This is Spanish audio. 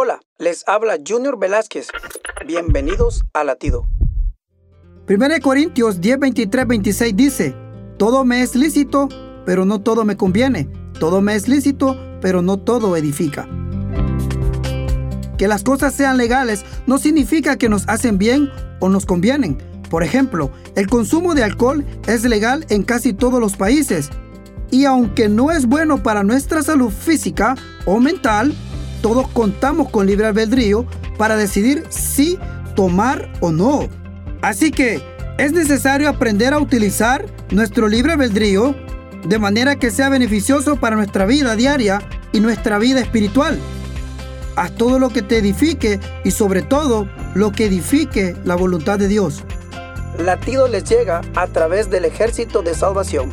Hola, les habla Junior Velázquez. Bienvenidos a Latido. 1 Corintios 10, 23, 26 dice, Todo me es lícito, pero no todo me conviene. Todo me es lícito, pero no todo edifica. Que las cosas sean legales no significa que nos hacen bien o nos convienen. Por ejemplo, el consumo de alcohol es legal en casi todos los países. Y aunque no es bueno para nuestra salud física o mental, todos contamos con libre albedrío para decidir si tomar o no. Así que es necesario aprender a utilizar nuestro libre albedrío de manera que sea beneficioso para nuestra vida diaria y nuestra vida espiritual. Haz todo lo que te edifique y sobre todo lo que edifique la voluntad de Dios. Latido les llega a través del ejército de salvación.